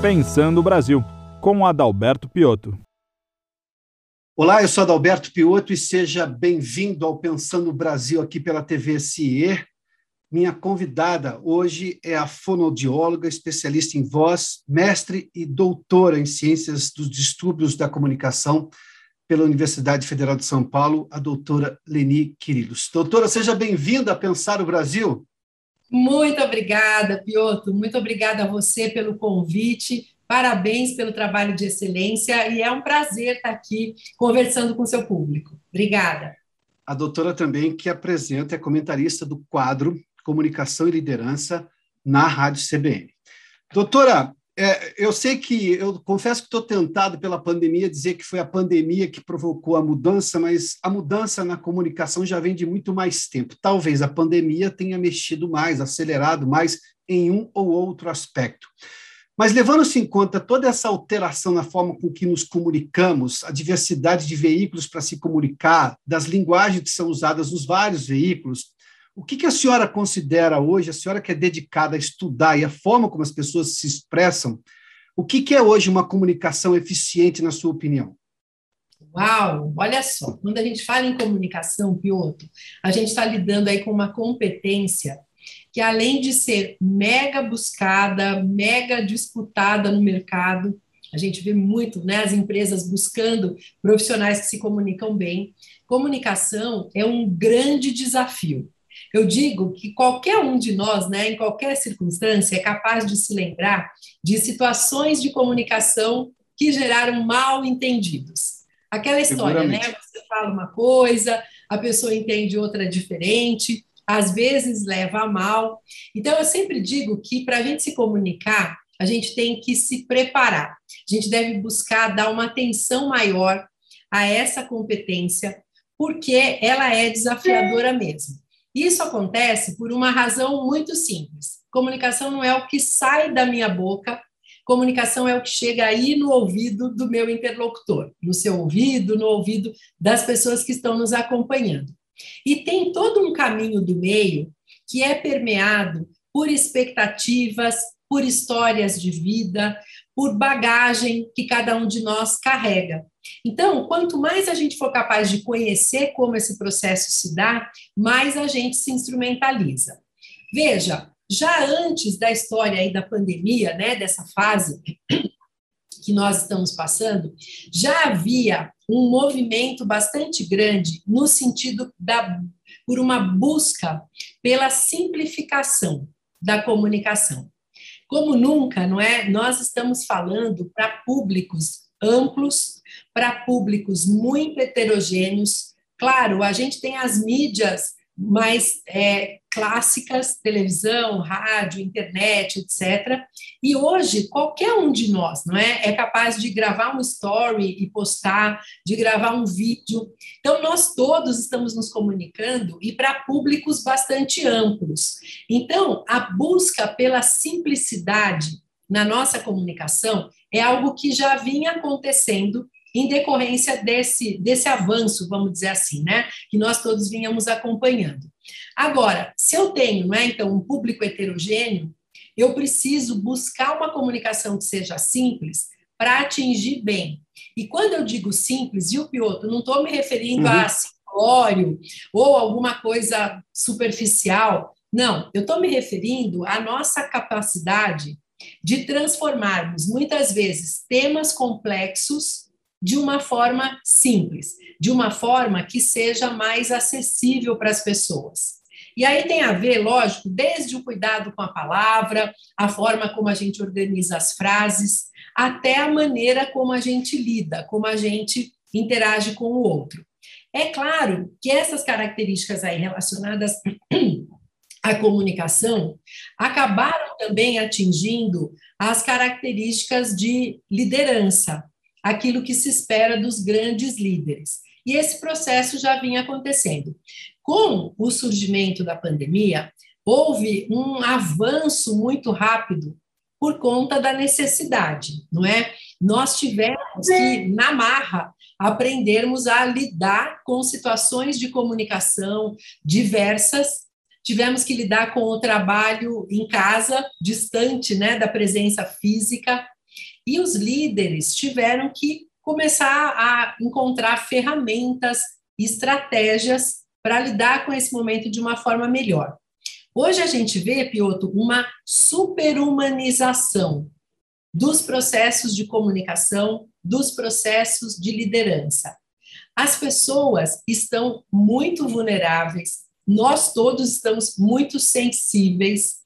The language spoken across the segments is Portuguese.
Pensando o Brasil, com Adalberto Piotto. Olá, eu sou Adalberto Piotto e seja bem-vindo ao Pensando o Brasil aqui pela TV CIE. Minha convidada hoje é a fonoaudióloga, especialista em voz, mestre e doutora em ciências dos distúrbios da comunicação pela Universidade Federal de São Paulo, a doutora Leni Quirilos. Doutora, seja bem-vinda a Pensar o Brasil. Muito obrigada, Piotr. Muito obrigada a você pelo convite. Parabéns pelo trabalho de excelência e é um prazer estar aqui conversando com seu público. Obrigada. A doutora também que apresenta, é comentarista do quadro Comunicação e Liderança na Rádio CBN. Doutora, é, eu sei que, eu confesso que estou tentado pela pandemia dizer que foi a pandemia que provocou a mudança, mas a mudança na comunicação já vem de muito mais tempo. Talvez a pandemia tenha mexido mais, acelerado mais em um ou outro aspecto. Mas levando-se em conta toda essa alteração na forma com que nos comunicamos, a diversidade de veículos para se comunicar, das linguagens que são usadas nos vários veículos, o que, que, a senhora considera hoje, a senhora que é dedicada a estudar e a forma como as pessoas se expressam, o que, que é hoje uma comunicação eficiente, na sua opinião? Uau, olha só, quando a gente fala em comunicação, Piotr, a gente está lidando aí com uma competência que, além de ser mega buscada, mega disputada no mercado, a gente vê muito né, as empresas buscando profissionais que se comunicam bem. Comunicação é um grande desafio. Eu digo que qualquer um de nós, né, em qualquer circunstância, é capaz de se lembrar de situações de comunicação que geraram mal entendidos. Aquela história, né? Você fala uma coisa, a pessoa entende outra diferente, às vezes leva a mal. Então, eu sempre digo que para a gente se comunicar, a gente tem que se preparar. A gente deve buscar dar uma atenção maior a essa competência, porque ela é desafiadora mesmo. Isso acontece por uma razão muito simples. Comunicação não é o que sai da minha boca, comunicação é o que chega aí no ouvido do meu interlocutor, no seu ouvido, no ouvido das pessoas que estão nos acompanhando. E tem todo um caminho do meio que é permeado por expectativas, por histórias de vida, por bagagem que cada um de nós carrega. Então, quanto mais a gente for capaz de conhecer como esse processo se dá, mais a gente se instrumentaliza. Veja, já antes da história aí da pandemia, né, dessa fase que nós estamos passando, já havia um movimento bastante grande no sentido da por uma busca pela simplificação da comunicação. Como nunca, não é? Nós estamos falando para públicos amplos, para públicos muito heterogêneos. Claro, a gente tem as mídias mais é, clássicas, televisão, rádio, internet, etc. E hoje, qualquer um de nós não é, é capaz de gravar um story e postar, de gravar um vídeo. Então, nós todos estamos nos comunicando e para públicos bastante amplos. Então, a busca pela simplicidade na nossa comunicação é algo que já vinha acontecendo em decorrência desse, desse avanço, vamos dizer assim, né, que nós todos vinhamos acompanhando. Agora, se eu tenho, né, então, um público heterogêneo, eu preciso buscar uma comunicação que seja simples para atingir bem. E quando eu digo simples, e o Piotr, não estou me referindo uhum. a simplório ou alguma coisa superficial, não, eu estou me referindo à nossa capacidade de transformarmos, muitas vezes, temas complexos de uma forma simples, de uma forma que seja mais acessível para as pessoas. E aí tem a ver, lógico, desde o cuidado com a palavra, a forma como a gente organiza as frases, até a maneira como a gente lida, como a gente interage com o outro. É claro que essas características aí relacionadas à comunicação acabaram também atingindo as características de liderança, aquilo que se espera dos grandes líderes. E esse processo já vinha acontecendo. Com o surgimento da pandemia, houve um avanço muito rápido por conta da necessidade, não é? Nós tivemos que, na marra, aprendermos a lidar com situações de comunicação diversas, tivemos que lidar com o trabalho em casa, distante né, da presença física, E os líderes tiveram que começar a encontrar ferramentas, estratégias para lidar com esse momento de uma forma melhor. Hoje a gente vê, Pioto, uma superhumanização dos processos de comunicação, dos processos de liderança. As pessoas estão muito vulneráveis, nós todos estamos muito sensíveis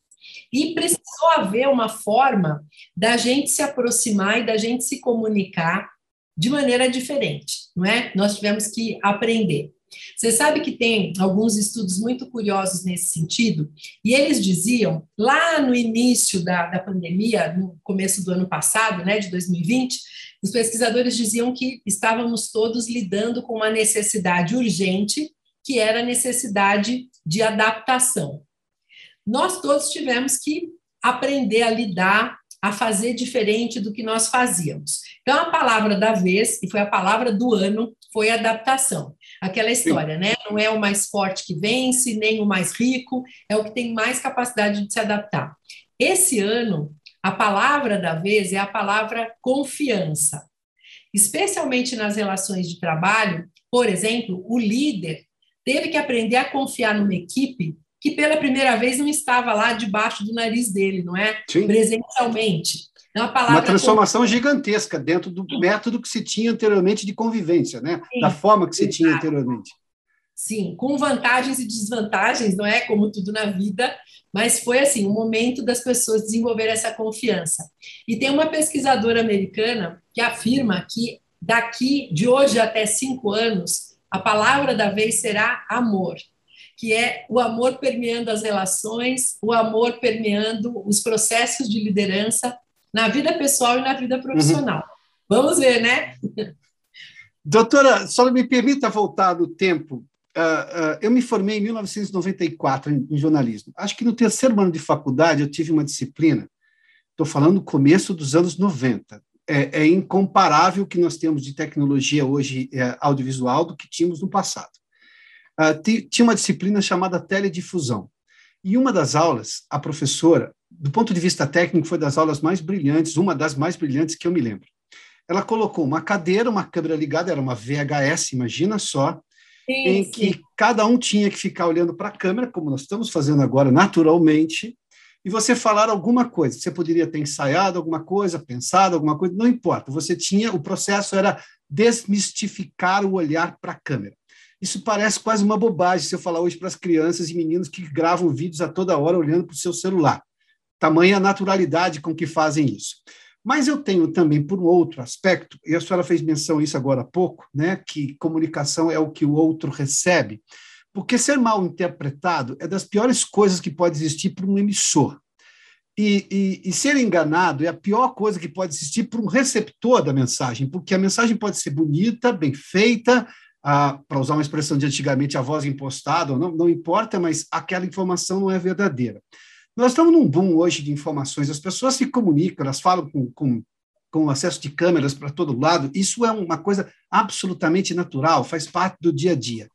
e precisou haver uma forma da gente se aproximar e da gente se comunicar de maneira diferente, não é? Nós tivemos que aprender. Você sabe que tem alguns estudos muito curiosos nesse sentido, e eles diziam, lá no início da, da pandemia, no começo do ano passado, né, de 2020, os pesquisadores diziam que estávamos todos lidando com uma necessidade urgente, que era a necessidade de adaptação. Nós todos tivemos que aprender a lidar, a fazer diferente do que nós fazíamos. Então, a palavra da vez, e foi a palavra do ano, foi adaptação. Aquela história, Sim. né? Não é o mais forte que vence, nem o mais rico, é o que tem mais capacidade de se adaptar. Esse ano, a palavra da vez é a palavra confiança. Especialmente nas relações de trabalho, por exemplo, o líder teve que aprender a confiar numa equipe que pela primeira vez não estava lá debaixo do nariz dele, não é? Sim. Presencialmente. É uma, uma transformação gigantesca dentro do Sim. método que se tinha anteriormente de convivência, né? Sim. Da forma que se Exato. tinha anteriormente. Sim, com vantagens e desvantagens, não é? Como tudo na vida, mas foi assim, o um momento das pessoas desenvolver essa confiança. E tem uma pesquisadora americana que afirma que daqui, de hoje até cinco anos, a palavra da vez será amor, que é o amor permeando as relações, o amor permeando os processos de liderança na vida pessoal e na vida profissional. Uhum. Vamos ver, né? Doutora, só me permita voltar no tempo. Uh, uh, eu me formei em 1994 em, em, jornalismo. Acho que no terceiro ano de faculdade eu tive uma disciplina, estou falando do começo dos anos 90. É, é, incomparável o que nós temos de tecnologia hoje é, audiovisual do que tínhamos no passado. Uh, tinha uma disciplina chamada teledifusão. E uma das aulas, a professora, do ponto de vista técnico, foi das aulas mais brilhantes, uma das mais brilhantes que eu me lembro. Ela colocou uma cadeira, uma câmera ligada, era uma VHS, imagina só, sim, em sim. que cada um tinha que ficar olhando para a câmera, como nós estamos fazendo agora naturalmente, e você falar alguma coisa. Você poderia ter ensaiado alguma coisa, pensado alguma coisa, não importa. Você tinha, o processo era desmistificar o olhar para a câmera. Isso parece quase uma bobagem se eu falar hoje para as crianças e meninos que gravam vídeos a toda hora olhando para o seu celular. Tamanha naturalidade com que fazem isso. Mas eu tenho também, por um outro aspecto, e a senhora fez menção isso agora há pouco, né, que comunicação é o que o outro recebe, porque ser mal interpretado é das piores coisas que pode existir para um emissor. E, e, e, ser enganado é a pior coisa que pode existir para um receptor da mensagem, porque a mensagem pode ser bonita, bem feita, para usar uma expressão de antigamente, a voz impostada, não, não importa, mas aquela informação não é verdadeira. Nós estamos num boom hoje de informações, as pessoas se comunicam, elas falam com, com, com acesso de câmeras para todo lado, isso é uma coisa absolutamente natural, faz parte do dia a dia.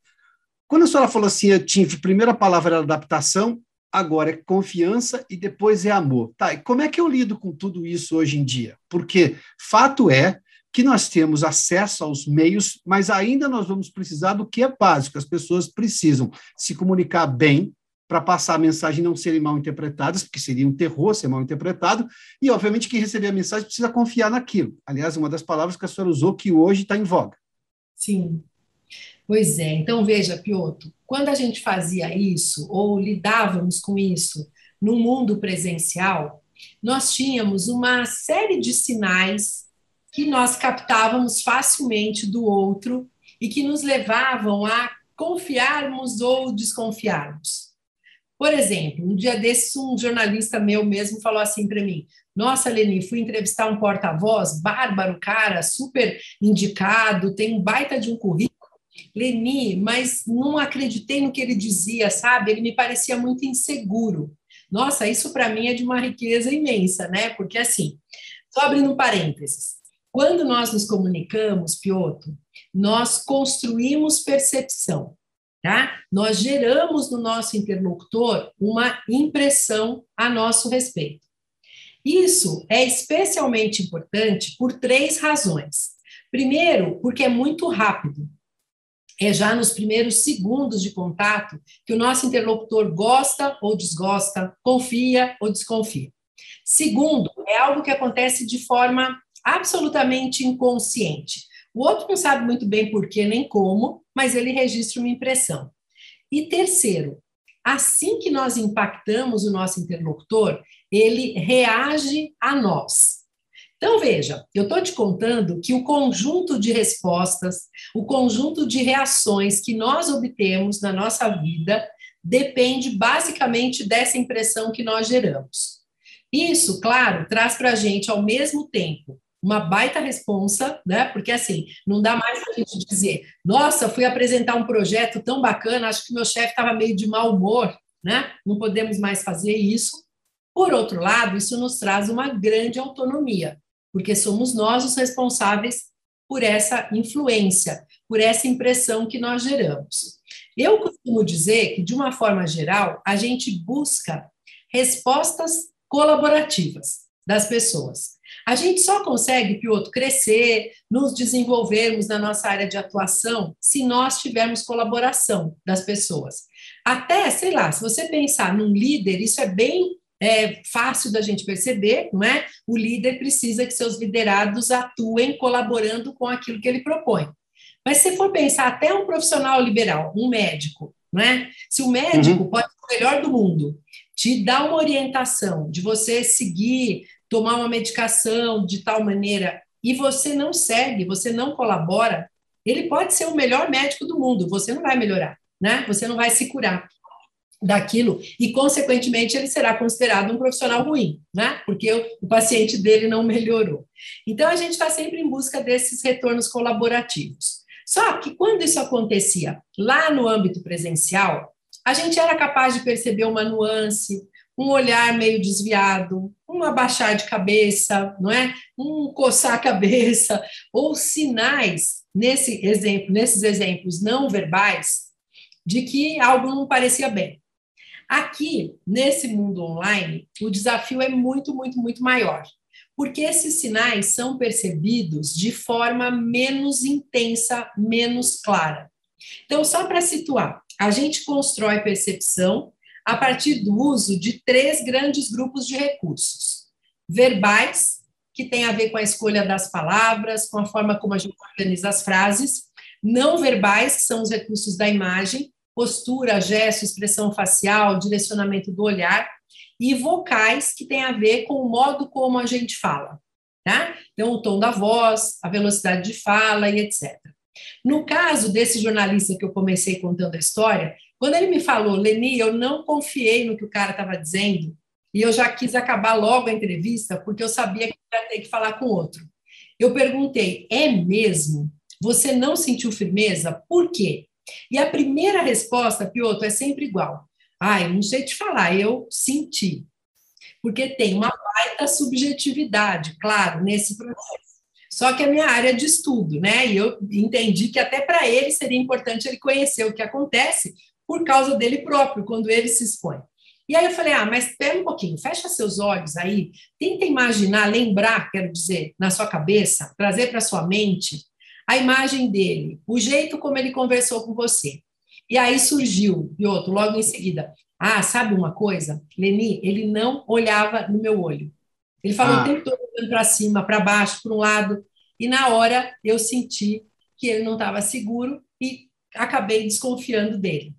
Quando a senhora falou assim, eu tive, a primeira palavra era adaptação, agora é confiança e depois é amor. Tá, e como é que eu lido com tudo isso hoje em dia? Porque fato é que nós temos acesso aos meios, mas ainda nós vamos precisar do que é básico. As pessoas precisam se comunicar bem para passar a mensagem e não serem mal interpretadas, porque seria um terror ser mal interpretado, e, obviamente, quem receber a mensagem precisa confiar naquilo. Aliás, uma das palavras que a senhora usou que hoje está em voga. Sim. Pois é. Então, veja, Piotr, quando a gente fazia isso, ou lidávamos com isso no mundo presencial, nós tínhamos uma série de sinais que nós captávamos facilmente do outro e que nos levavam a confiarmos ou desconfiarmos. Por exemplo, um dia desses, um jornalista meu mesmo falou assim para mim: Nossa, Leni, fui entrevistar um porta-voz, bárbaro, cara, super indicado, tem um baita de um currículo. Leni, mas não acreditei no que ele dizia, sabe? Ele me parecia muito inseguro. Nossa, isso para mim é de uma riqueza imensa, né? Porque assim, só abrindo um parênteses, quando nós nos comunicamos, Piotr, nós construímos percepção, tá? Nós geramos no nosso interlocutor uma impressão a nosso respeito. Isso é especialmente importante por três razões. Primeiro, porque é muito rápido. É já nos primeiros segundos de contato que o nosso interlocutor gosta ou desgosta, confia ou desconfia. Segundo, é algo que acontece de forma absolutamente inconsciente. O outro não sabe muito bem por que nem como, mas ele registra uma impressão. E terceiro, assim que nós impactamos o nosso interlocutor, ele reage a nós. Então, veja, eu estou te contando que o conjunto de respostas, o conjunto de reações que nós obtemos na nossa vida depende basicamente dessa impressão que nós geramos. Isso, claro, traz para a gente, ao mesmo tempo, uma baita responsa, né? Porque assim, não dá mais a gente dizer, nossa, fui apresentar um projeto tão bacana, acho que meu chefe estava meio de mau humor, né? Não podemos mais fazer isso. Por outro lado, isso nos traz uma grande autonomia, porque somos nós os responsáveis por essa influência, por essa impressão que nós geramos. Eu costumo dizer que, de uma forma geral, a gente busca respostas colaborativas das pessoas. A gente só consegue, Piotr, crescer, nos desenvolvermos na nossa área de atuação se nós tivermos colaboração das pessoas. Até, sei lá, se você pensar num líder, isso é bem é, fácil da gente perceber, não é? O líder precisa que seus liderados atuem colaborando com aquilo que ele propõe. Mas se for pensar até um profissional liberal, um médico, não é? Se o médico uhum. pode ser o melhor do mundo, te dá uma orientação de você seguir tomar uma medicação de tal maneira e você não segue, você não colabora, ele pode ser o melhor médico do mundo, você não vai melhorar, né? Você não vai se curar daquilo e, consequentemente, ele será considerado um profissional ruim, né? Porque o, paciente dele não melhorou. Então, a gente está sempre em busca desses retornos colaborativos. Só que quando isso acontecia lá no âmbito presencial, a gente era capaz de perceber uma nuance, um olhar meio desviado, um abaixar de cabeça, não é? Um coçar a cabeça, ou sinais nesse exemplo, nesses exemplos não verbais de que algo não parecia bem. Aqui, nesse mundo online, o desafio é muito, muito, muito maior, porque esses sinais são percebidos de forma menos intensa, menos clara. Então, só para situar, a gente constrói percepção a partir do uso de três grandes grupos de recursos: verbais, que tem a ver com a escolha das palavras, com a forma como a gente organiza as frases, não verbais, que são os recursos da imagem, postura, gesto, expressão facial, direcionamento do olhar, e vocais, que tem a ver com o modo como a gente fala. Tá? Então, o tom da voz, a velocidade de fala e etc. No caso desse jornalista que eu comecei contando a história, quando ele me falou, Leni, eu não confiei no que o cara estava dizendo e eu já quis acabar logo a entrevista porque eu sabia que ia ter que falar com outro. Eu perguntei, é mesmo? Você não sentiu firmeza? Por quê? E a primeira resposta, Piotr, é sempre igual. Eu não sei te falar, eu senti. Porque tem uma baita subjetividade, claro, nesse processo. Só que é minha área de estudo, né? E eu entendi que até para ele seria importante ele conhecer o que acontece, por causa dele próprio, quando ele se expõe. E aí eu falei, ah, mas espera um pouquinho, fecha seus olhos aí, tenta imaginar, lembrar, quero dizer, na sua cabeça, trazer para sua mente a imagem dele, o jeito como ele conversou com você. E aí surgiu, e outro, logo em seguida, ah, sabe uma coisa? Leni, ele não olhava no meu olho. Ele falou ah. o tempo todo olhando para cima, para baixo, para um lado, e na hora eu senti que ele não estava seguro e acabei desconfiando dele.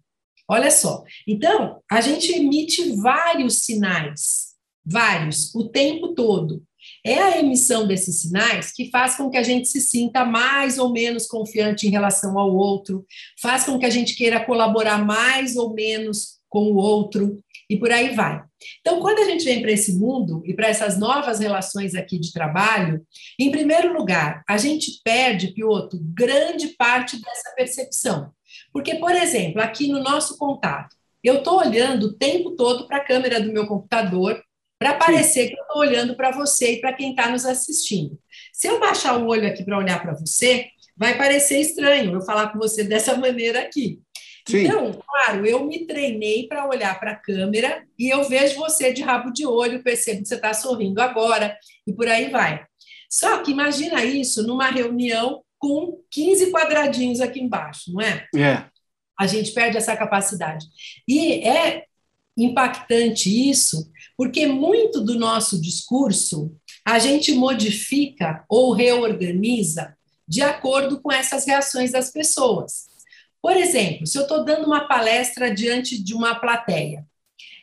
Olha só. Então, a gente emite vários sinais, vários, o tempo todo. É a emissão desses sinais que faz com que a gente se sinta mais ou menos confiante em relação ao outro, faz com que a gente queira colaborar mais ou menos com o outro e por aí vai. Então, quando a gente vem para esse mundo e para essas novas relações aqui de trabalho, em primeiro lugar, a gente perde, Piotr, grande parte dessa percepção. Porque, por exemplo, aqui no nosso contato, eu estou olhando o tempo todo para a câmera do meu computador para parecer que eu estou olhando para você e para quem está nos assistindo. Se eu baixar o olho aqui para olhar para você, vai parecer estranho eu falar com você dessa maneira aqui. Sim. Então, claro, eu me treinei para olhar para a câmera e eu vejo você de rabo de olho, percebo que você está sorrindo agora e por aí vai. Só que imagina isso numa reunião com 15 quadradinhos aqui embaixo, não é? É. A gente perde essa capacidade. E é impactante isso, porque muito do nosso discurso a gente modifica ou reorganiza de acordo com essas reações das pessoas. Por exemplo, se eu estou dando uma palestra diante de uma plateia,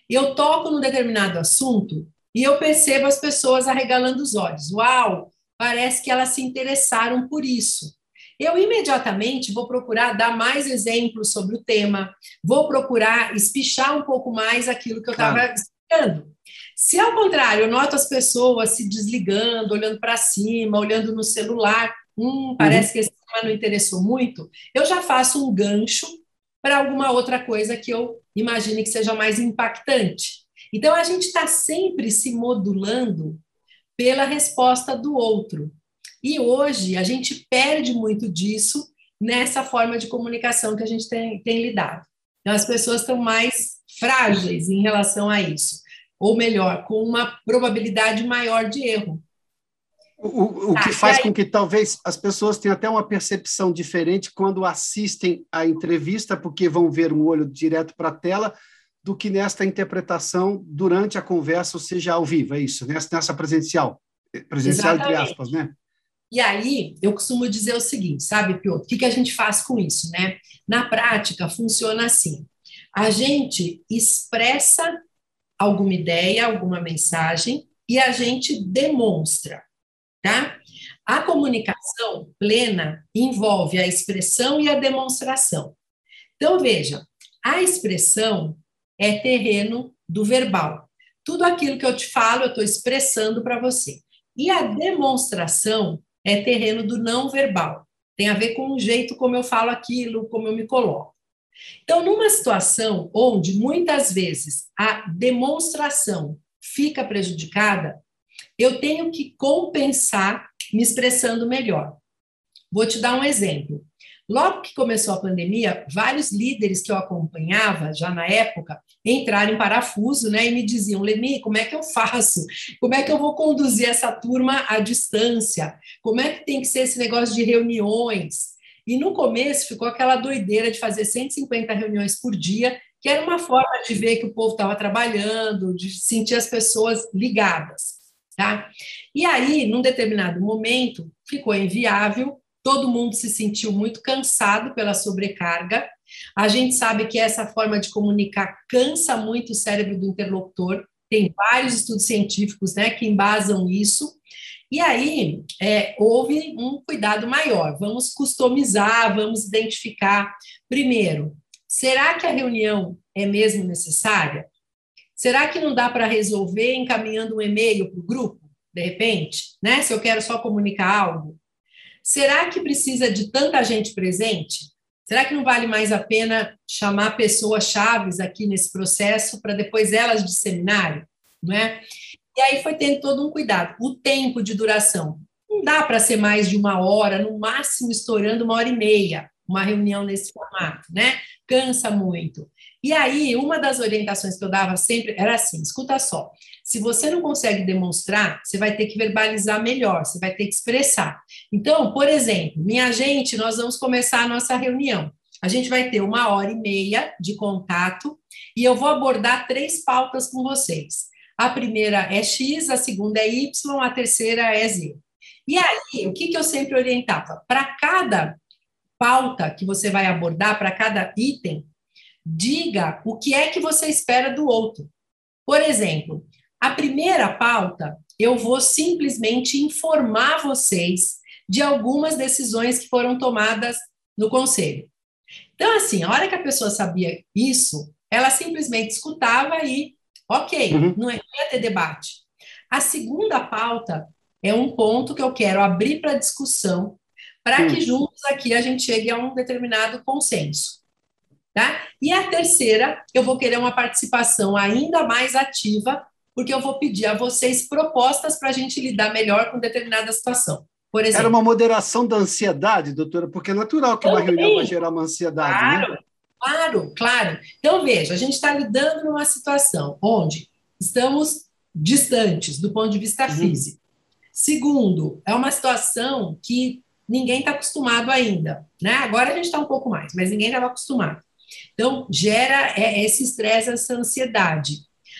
eu toco num determinado assunto e eu percebo as pessoas arregalando os olhos. Uau, parece que elas se interessaram por isso. Eu imediatamente vou procurar dar mais exemplos sobre o tema, vou procurar espichar um pouco mais aquilo que eu estava claro. explicando. Se ao contrário, eu noto as pessoas se desligando, olhando para cima, olhando no celular, hum, parece uhum. que esse tema não interessou muito, eu já faço um gancho para alguma outra coisa que eu imagine que seja mais impactante. Então, a gente está sempre se modulando pela resposta do outro. E hoje a gente perde muito disso nessa forma de comunicação que a gente tem, tem lidado. Então, as pessoas estão mais frágeis em relação a isso, ou melhor, com uma probabilidade maior de erro. O, o que ah, faz com que talvez as pessoas tenham até uma percepção diferente quando assistem à entrevista, porque vão ver um olho direto para a tela, do que nesta interpretação durante a conversa, ou seja, ao vivo, é isso, nessa, presencial. Presencial, Exatamente. entre aspas, né? E aí, eu costumo dizer o seguinte, sabe, Piotr, o que, que a gente faz com isso, né? Na prática, funciona assim. A gente expressa alguma ideia, alguma mensagem, e a gente demonstra, tá? A comunicação plena envolve a expressão e a demonstração. Então, veja, a expressão é terreno do verbal. Tudo aquilo que eu te falo, eu estou expressando para você. E a demonstração é terreno do não verbal. Tem a ver com o jeito como eu falo aquilo, como eu me coloco. Então, numa situação onde muitas vezes a demonstração fica prejudicada, eu tenho que compensar me expressando melhor. Vou te dar um exemplo. Logo que começou a pandemia, vários líderes que eu acompanhava já na época entraram em parafuso, né, e me diziam: "Lemi, como é que eu faço? Como é que eu vou conduzir essa turma à distância? Como é que tem que ser esse negócio de reuniões?" E no começo ficou aquela doideira de fazer 150 reuniões por dia, que era uma forma de ver que o povo estava trabalhando, de sentir as pessoas ligadas, tá? E aí, num determinado momento, ficou inviável todo mundo se sentiu muito cansado pela sobrecarga. A gente sabe que essa forma de comunicar cansa muito o cérebro do interlocutor. Tem vários estudos científicos né, que embasam isso. E aí é, houve um cuidado maior. Vamos customizar, vamos identificar. Primeiro, será que a reunião é mesmo necessária? Será que não dá para resolver encaminhando um e-mail para o grupo, de repente? Né? Se eu quero só comunicar algo. Será que precisa de tanta gente presente? Será que não vale mais a pena chamar pessoas chaves aqui nesse processo para depois elas disseminarem? Não é? E aí foi tendo todo um cuidado. O tempo de duração. Não dá para ser mais de uma hora, no máximo estourando uma hora e meia, uma reunião nesse formato, né? Cansa muito. E aí, uma das orientações que eu dava sempre era assim: escuta só, se você não consegue demonstrar, você vai ter que verbalizar melhor, você vai ter que expressar. Então, por exemplo, minha gente, nós vamos começar a nossa reunião. A gente vai ter uma hora e meia de contato e eu vou abordar três pautas com vocês. A primeira é X, a segunda é Y, a terceira é Z. E aí, o que, que eu sempre orientava? Para cada pauta que você vai abordar, para cada item, diga o que é que você espera do outro. Por exemplo, a primeira pauta, eu vou simplesmente informar vocês de algumas decisões que foram tomadas no conselho. Então, assim, a hora que a pessoa sabia isso, ela simplesmente escutava e, ok, uhum. não ia ter debate. A segunda pauta é um ponto que eu quero abrir para discussão, para que juntos aqui a gente chegue a um determinado consenso. Tá? E a terceira, eu vou querer uma participação ainda mais ativa porque eu vou pedir a vocês propostas para a gente lidar melhor com determinada situação. Por exemplo, Era uma moderação da ansiedade, doutora, porque é natural que uma reunião vai gerar uma ansiedade. Né? Claro. Né? Claro, claro. Então, veja, a gente está lidando numa situação onde estamos distantes do ponto de vista uhum. físico. Segundo, é uma situação que ninguém está acostumado ainda, né? Agora a gente está um pouco mais, mas ninguém estava acostumado. Então, gera é, esse estresse, essa ansiedade.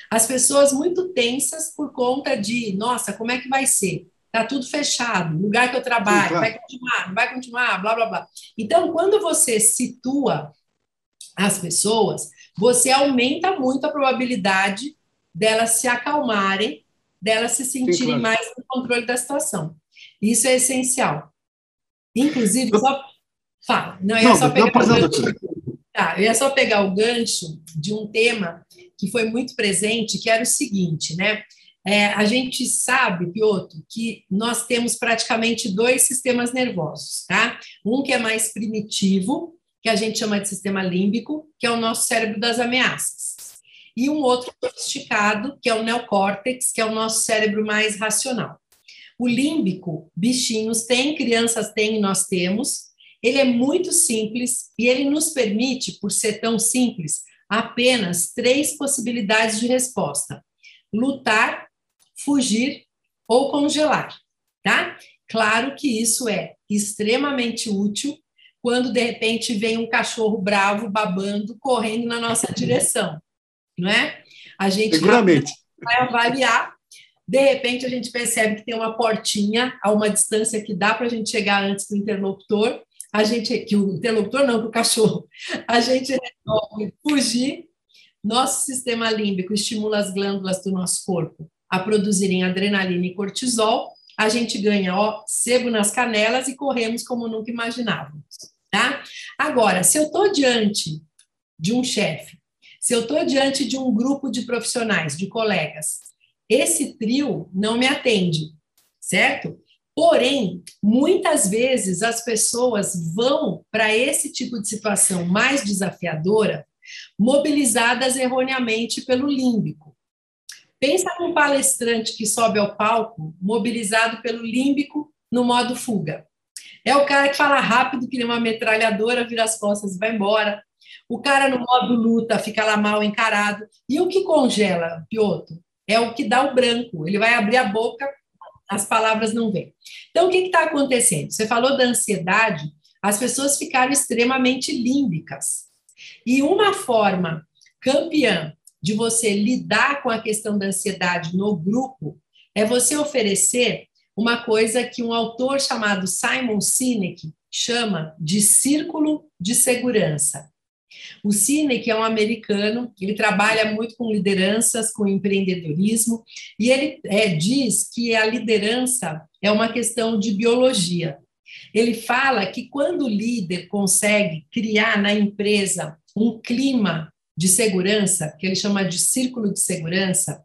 As pessoas muito tensas por conta de, nossa, como é que vai ser? Está tudo fechado, lugar que eu trabalho, Sim, claro. vai continuar, não vai continuar, blá, blá, blá. Então, quando você situa as pessoas, você aumenta muito a probabilidade delas se acalmarem, delas se sentirem Sim, claro. mais no controle da situação. Isso é essencial. Inclusive, só. Fala. Não, eu não, só pegar o gancho, tá, eu ia só pegar o gancho de um tema que foi muito presente, que era o seguinte, né? É, a gente sabe, Piotr, que nós temos praticamente dois sistemas nervosos, tá? Um que é mais primitivo, que a gente chama de sistema límbico, que é o nosso cérebro das ameaças. E um outro sofisticado, que é o neocórtex, que é o nosso cérebro mais racional. O límbico, bichinhos têm, crianças têm, nós temos. Ele é muito simples e ele nos permite, por ser tão simples, apenas três possibilidades de resposta: lutar, fugir ou congelar, tá? Claro que isso é extremamente útil quando de repente vem um cachorro bravo babando correndo na nossa direção, não é? A gente Seguramente. vai avaliar, de repente a gente percebe que tem uma portinha a uma distância que dá para a gente chegar antes do interlocutor, a gente que o interlocutor não, que o cachorro, a gente resolve fugir. Nosso sistema límbico estimula as glândulas do nosso corpo a produzirem adrenalina e cortisol. A gente ganha ó, sebo nas canelas e corremos como nunca imaginávamos. Tá? Agora, se eu estou diante de um chefe, se eu estou diante de um grupo de profissionais, de colegas, esse trio não me atende, certo? Porém, muitas vezes as pessoas vão para esse tipo de situação mais desafiadora, mobilizadas erroneamente pelo límbico. Pensa num palestrante que sobe ao palco, mobilizado pelo límbico no modo fuga. É o cara que fala rápido, que nem uma metralhadora, vira as costas e vai embora. O cara no modo luta fica lá mal encarado. E o que congela, Piotr, é o que dá o branco. Ele vai abrir a boca, as palavras não vêm. Então, o que está acontecendo? Você falou da ansiedade, as pessoas ficaram extremamente límbicas. E uma forma campeã de você lidar com a questão da ansiedade no grupo é você oferecer uma coisa que um autor chamado Simon Sinek chama de círculo de segurança. O Sinek é um americano, ele trabalha muito com lideranças, com empreendedorismo, e ele é, diz que a liderança é uma questão de biologia. Ele fala que quando o líder consegue criar na empresa um clima de segurança, que ele chama de círculo de segurança,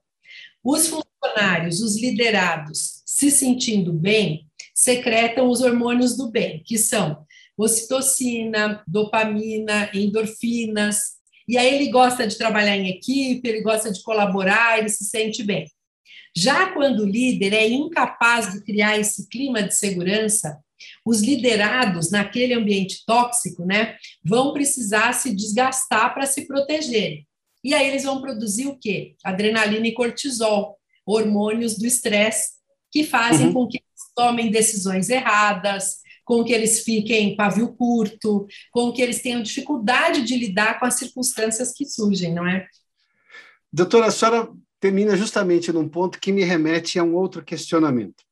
os funcionários, os liderados, se sentindo bem, secretam os hormônios do bem, que são ocitocina, dopamina, endorfinas. E aí ele gosta de trabalhar em equipe, ele gosta de colaborar, ele se sente bem. Já quando o líder é incapaz de criar esse clima de segurança, os liderados naquele ambiente tóxico, né, vão precisar se desgastar para se protegerem. E aí eles vão produzir o quê? Adrenalina e cortisol, hormônios do estresse, que fazem uhum. com que eles tomem decisões erradas, com que eles fiquem pavio curto, com que eles tenham dificuldade de lidar com as circunstâncias que surgem, não é? Doutora, a senhora termina justamente num ponto que me remete a um outro questionamento.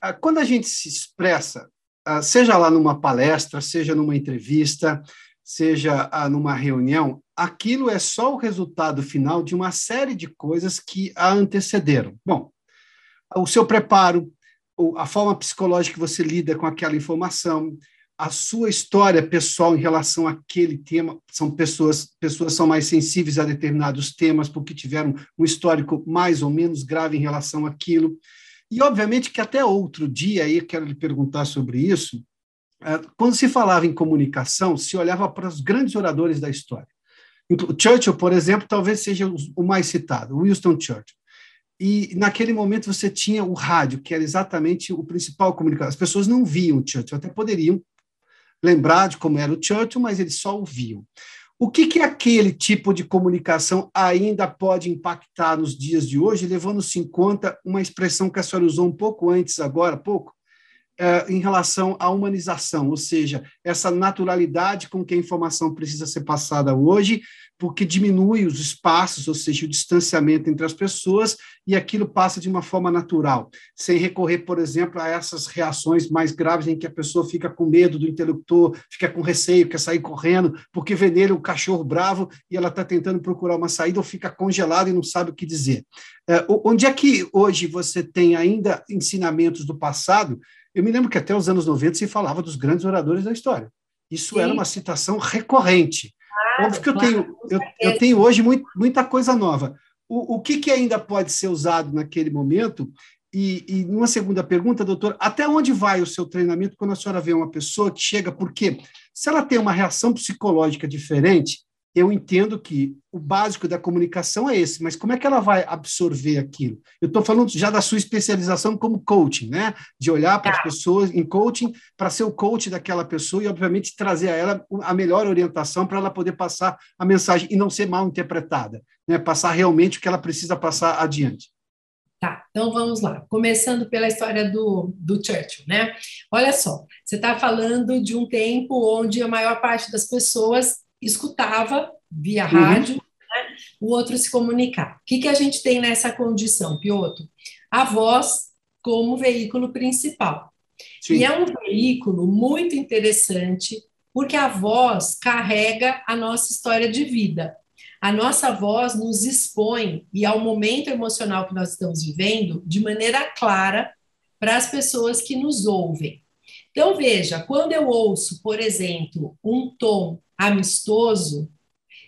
Ah, quando a gente se expressa, ah, seja lá numa palestra, seja numa entrevista, seja ah, numa reunião, aquilo é só o resultado final de uma série de coisas que a antecederam. Bom, o seu preparo, a forma psicológica que você lida com aquela informação, a sua história pessoal em relação àquele tema, são pessoas, pessoas são mais sensíveis a determinados temas porque tiveram um histórico mais ou menos grave em relação àquilo. E, obviamente, que até outro dia, aí quero lhe perguntar sobre isso, é, quando se falava em comunicação, se olhava para os grandes oradores da história. Churchill, por exemplo, talvez seja o mais citado, Winston Churchill. E naquele momento você tinha o rádio, que era exatamente o principal comunicador. As pessoas não viam o Churchill, até poderiam lembrar de como era o Churchill, mas eles só ouviam. O que, que aquele tipo de comunicação ainda pode impactar nos dias de hoje, levando-se em conta uma expressão que a senhora usou um pouco antes, agora, pouco, é, em relação à humanização, ou seja, essa naturalidade com que a informação precisa ser passada hoje, porque diminui os espaços, ou seja, o distanciamento entre as pessoas, e aquilo passa de uma forma natural, sem recorrer, por exemplo, a essas reações mais graves em que a pessoa fica com medo do interlocutor, fica com receio, quer sair correndo, porque vê nele um cachorro bravo e ela está tentando procurar uma saída ou fica congelada e não sabe o que dizer. É, onde é que hoje você tem ainda ensinamentos do passado? Eu me lembro que até os anos 90 se falava dos grandes oradores da história. Isso Sim. era uma citação recorrente. Claro, Óbvio que eu, claro, tenho, eu, eu, tenho hoje muito, muita coisa nova. O, o que, que ainda pode ser usado naquele momento? E, e uma segunda pergunta, doutor, até onde vai o seu treinamento quando a senhora vê uma pessoa que chega? Porque se ela tem uma reação psicológica diferente, eu entendo que o básico da comunicação é esse, mas como é que ela vai absorver aquilo? Eu estou falando já da sua especialização como coaching, né? De olhar para as tá. pessoas em coaching, para ser o coach daquela pessoa e, obviamente, trazer a ela a melhor orientação para ela poder passar a mensagem e não ser mal interpretada, né? Passar realmente o que ela precisa passar adiante. Tá, então vamos lá. Começando pela história do, do Churchill, né? Olha só, você está falando de um tempo onde a maior parte das pessoas escutava via uhum. rádio, né, o outro se comunicar. O que, que a gente tem nessa condição, Piotr? A voz como veículo principal. Sim. E é um veículo muito interessante, porque a voz carrega a nossa história de vida. A nossa voz nos expõe e ao momento emocional que nós estamos vivendo de maneira clara para as pessoas que nos ouvem. Então, veja, quando eu ouço, por exemplo, um tom amistoso,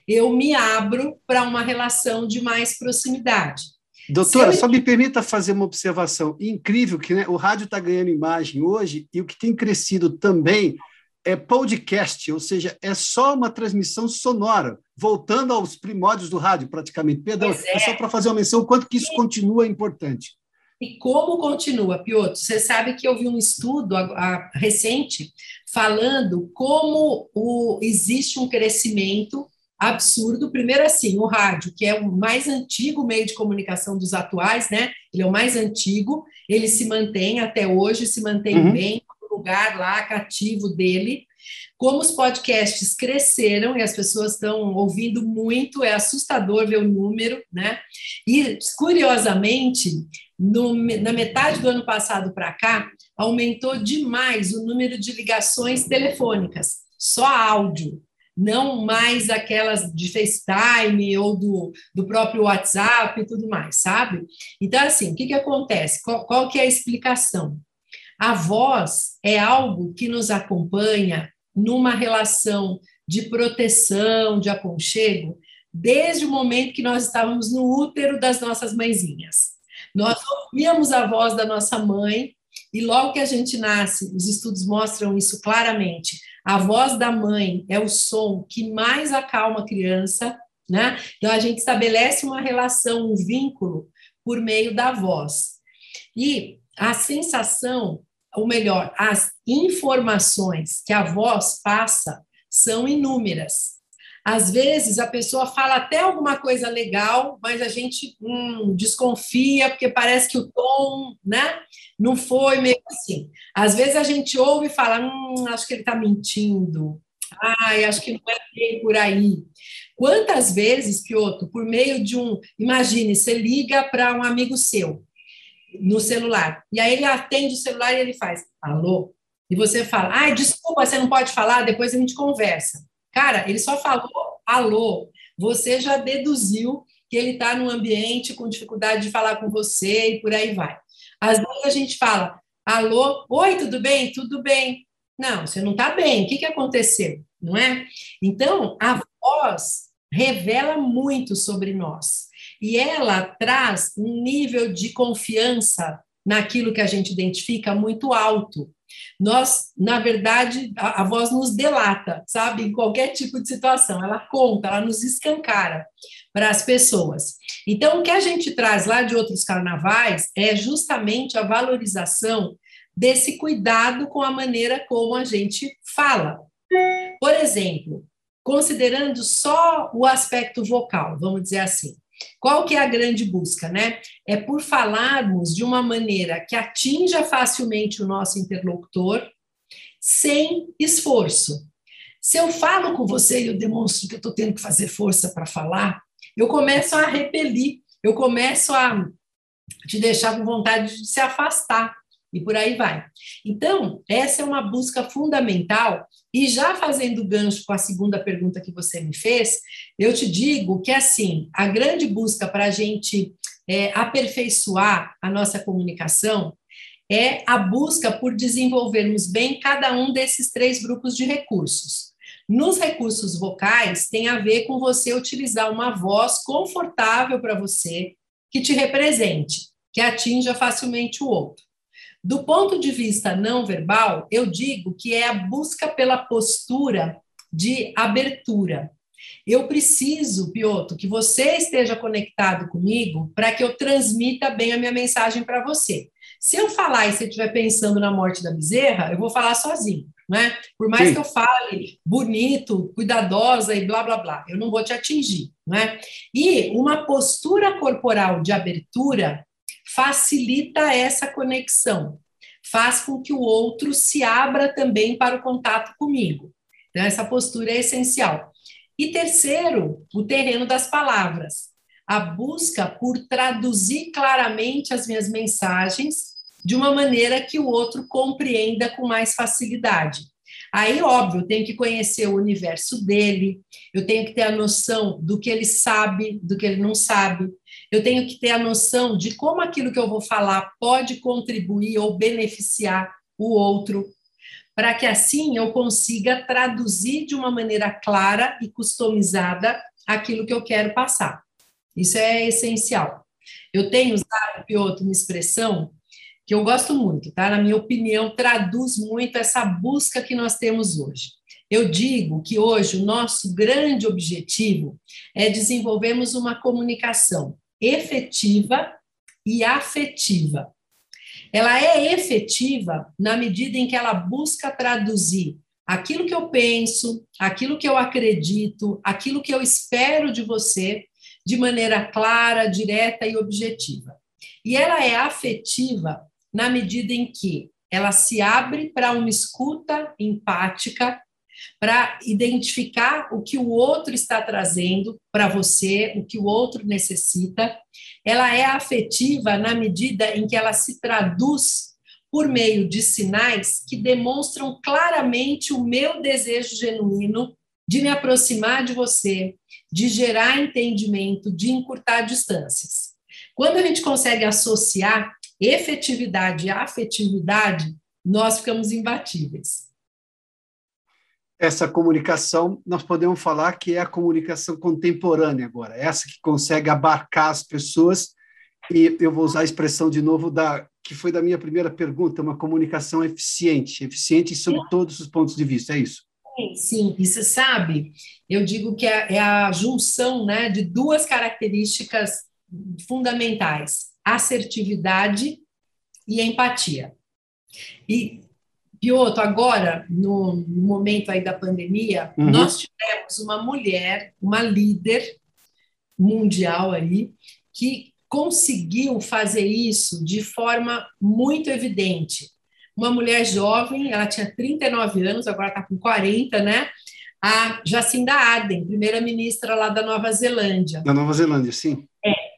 eu me abro para uma relação de mais proximidade. Doutora, só me permita fazer uma observação. Incrível que né, o rádio está ganhando imagem hoje e o que tem crescido também é podcast, ou seja, é só uma transmissão sonora, voltando aos primórdios do rádio, praticamente. Perdão, é. é. só para fazer uma menção, o quanto que isso continua importante. E como continua, Piotr? Você sabe que eu vi um estudo a, a, recente falando como o, existe um crescimento absurdo. Primeiro, assim, o rádio, que é o mais antigo meio de comunicação dos atuais, né? Ele é o mais antigo, ele se mantém até hoje, se mantém uhum. bem no lugar lá cativo dele. Como os podcasts cresceram e as pessoas estão ouvindo muito, é assustador ver o número, né? E, curiosamente, no, na metade do ano passado para cá, aumentou demais o número de ligações telefônicas, só áudio, não mais aquelas de FaceTime ou do, do próprio WhatsApp e tudo mais, sabe? Então, assim, o que, que acontece? Qual, qual que é a explicação? A voz é algo que nos acompanha numa relação de proteção, de aconchego, desde o momento que nós estávamos no útero das nossas mãezinhas. Nós ouvíamos a voz da nossa mãe e logo que a gente nasce, os estudos mostram isso claramente. A voz da mãe é o som que mais acalma a criança, né? Então a gente estabelece uma relação, um vínculo por meio da voz. E a sensação, ou melhor, as informações que a voz passa são inúmeras. Às vezes a pessoa fala até alguma coisa legal, mas a gente hum, desconfia, porque parece que o tom né, não foi meio assim. Às vezes a gente ouve e fala: hum, acho que ele está mentindo. Ai, acho que não é bem por aí. Quantas vezes, Piotr, por meio de um. Imagine, você liga para um amigo seu no celular, e aí ele atende o celular e ele faz: alô? E você fala: ai, desculpa, você não pode falar, depois a gente conversa. Cara, ele só falou alô. Você já deduziu que ele está num ambiente com dificuldade de falar com você e por aí vai. Às vezes a gente fala alô, oi, tudo bem? Tudo bem. Não, você não está bem. O que, que aconteceu? Não é? Então, a voz revela muito sobre nós. E ela traz um nível de confiança naquilo que a gente identifica muito alto nós, na verdade, a, a, voz nos delata, sabe? Em qualquer tipo de situação, ela conta, ela nos escancara para as pessoas. Então, o que a gente traz lá de outros carnavais é justamente a valorização desse cuidado com a maneira como a gente fala. Por exemplo, considerando só o aspecto vocal, vamos dizer assim. Qual que é a grande busca, né? É por falarmos de uma maneira que atinja facilmente o nosso interlocutor, sem esforço. Se eu falo com você e eu demonstro que eu estou tendo que fazer força para falar, eu começo a repelir, eu começo a te deixar com vontade de se afastar e por aí vai. Então, essa é uma busca fundamental. E já fazendo gancho com a segunda pergunta que você me fez, eu te digo que, assim, a grande busca para a gente é, aperfeiçoar a nossa comunicação é a busca por desenvolvermos bem cada um desses três grupos de recursos. Nos recursos vocais, tem a ver com você utilizar uma voz confortável para você, que te represente, que atinja facilmente o outro. Do ponto de vista não verbal, eu digo que é a busca pela postura de abertura. Eu preciso, Piotr, que você esteja conectado comigo para que eu transmita bem a minha mensagem para você. Se eu falar e você estiver pensando na morte da bezerra, eu vou falar sozinho, né? Por mais Sim. que eu fale bonito, cuidadosa e blá blá blá, eu não vou te atingir, né? E uma postura corporal de abertura facilita essa conexão, faz com que o outro se abra também para o contato comigo. Então, essa postura é essencial. E terceiro, o terreno das palavras. A busca por traduzir claramente as minhas mensagens de uma maneira que o outro compreenda com mais facilidade. Aí, óbvio, eu tenho que conhecer o universo dele, eu tenho que ter a noção do que ele sabe, do que ele não sabe, eu tenho que ter a noção de como aquilo que eu vou falar pode contribuir ou beneficiar o outro, para que assim eu consiga traduzir de uma maneira clara e customizada aquilo que eu quero passar. Isso é essencial. Eu tenho usado, Piotr, uma expressão que eu gosto muito, tá? Na minha opinião, traduz muito essa busca que nós temos hoje. Eu digo que hoje o nosso grande objetivo é desenvolvermos uma comunicação efetiva e afetiva. Ela é efetiva na medida em que ela busca traduzir aquilo que eu penso, aquilo que eu acredito, aquilo que eu espero de você de maneira clara, direta e objetiva. E ela é afetiva na medida em que ela se abre para uma escuta empática para identificar o que o outro está trazendo para você, o que o outro necessita. Ela é afetiva na medida em que ela se traduz por meio de sinais que demonstram claramente o meu desejo genuíno de me aproximar de você, de gerar entendimento, de encurtar distâncias. Quando a gente consegue associar efetividade e afetividade, nós ficamos imbatíveis essa comunicação, nós podemos falar que é a comunicação contemporânea agora, essa que consegue abarcar as pessoas, e eu vou usar a expressão de novo da que foi da minha primeira pergunta, uma comunicação eficiente, eficiente sobre todos os pontos de vista, é isso? Sim, sim. E você sabe, eu digo que é, é a junção né, de duas características fundamentais, assertividade e empatia. E Piotr, agora, no, momento aí da pandemia, uhum. nós tivemos uma mulher, uma líder mundial aí, que conseguiu fazer isso de forma muito evidente. Uma mulher jovem, ela tinha 39 anos, agora está com 40, né? A Jacinda Ardern, primeira-ministra lá da Nova Zelândia. Da Nova Zelândia, sim.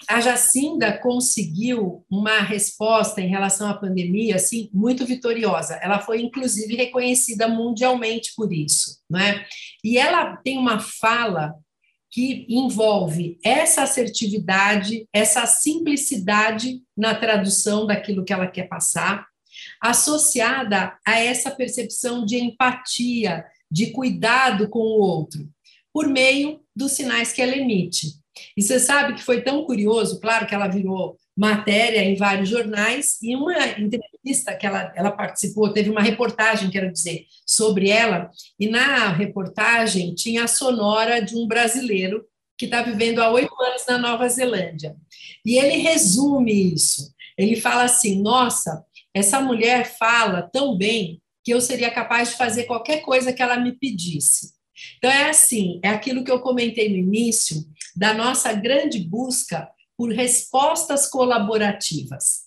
A Jacinda conseguiu uma resposta em relação à pandemia assim muito vitoriosa. Ela foi inclusive reconhecida mundialmente por isso, né? E ela tem uma fala que envolve essa assertividade, essa simplicidade na tradução daquilo que ela quer passar, associada a essa percepção de empatia, de cuidado com o outro, por meio dos sinais que ela emite. E você sabe que foi tão curioso, claro que ela virou matéria em vários jornais, e uma entrevista que ela, ela participou, teve uma reportagem, quero dizer, sobre ela, e na reportagem tinha a sonora de um brasileiro que está vivendo há oito anos na Nova Zelândia. E ele resume isso. Ele fala assim: nossa, essa mulher fala tão bem que eu seria capaz de fazer qualquer coisa que ela me pedisse. Então, é assim: é aquilo que eu comentei no início, da nossa grande busca por respostas colaborativas.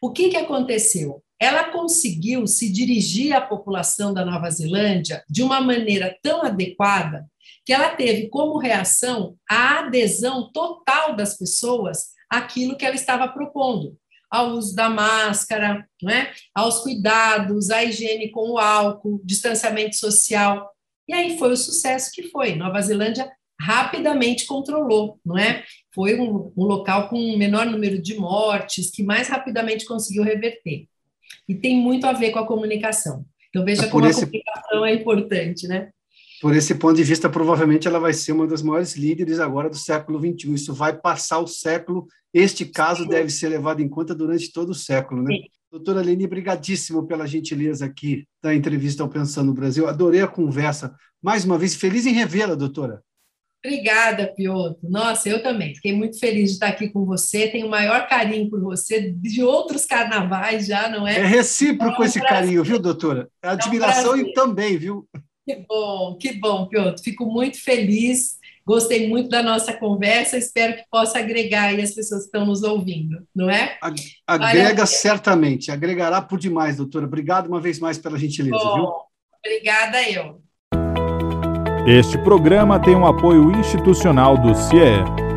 O que, que aconteceu? Ela conseguiu se dirigir à população da Nova Zelândia de uma maneira tão adequada que ela teve como reação a adesão total das pessoas àquilo que ela estava propondo, ao uso da máscara, é? aos cuidados, à higiene com o álcool, distanciamento social. E aí foi o sucesso que foi. Nova Zelândia rapidamente controlou, não é? Foi um, um local com um menor número de mortes, que mais rapidamente conseguiu reverter. E tem muito a ver com a comunicação. Então veja é como esse... a comunicação é importante, né? Por esse ponto de vista, provavelmente ela vai ser uma das maiores líderes agora do século XXI. Isso vai passar o século. Este caso Sim. deve ser levado em conta durante todo o século, né? Sim. Doutora Leni, brigadíssimo pela gentileza aqui da entrevista ao Pensando no Brasil. Adorei a conversa. Mais uma vez, feliz em revê-la, doutora. Obrigada, Piotr. Nossa, eu também. Fiquei muito feliz de estar aqui com você. Tenho o maior carinho por você, de outros carnavais já, não é? É recíproco é um esse carinho, viu, doutora? É admiração é um e também, viu? Que bom, que bom, Piotr. Fico muito feliz. Gostei muito da nossa conversa, espero que possa agregar aí as pessoas que estão nos ouvindo, não é? Agrega certamente, agregará por demais, doutora. Obrigado uma vez mais pela gentileza, bom, viu? Obrigada eu. Este programa tem um apoio institucional do CIE.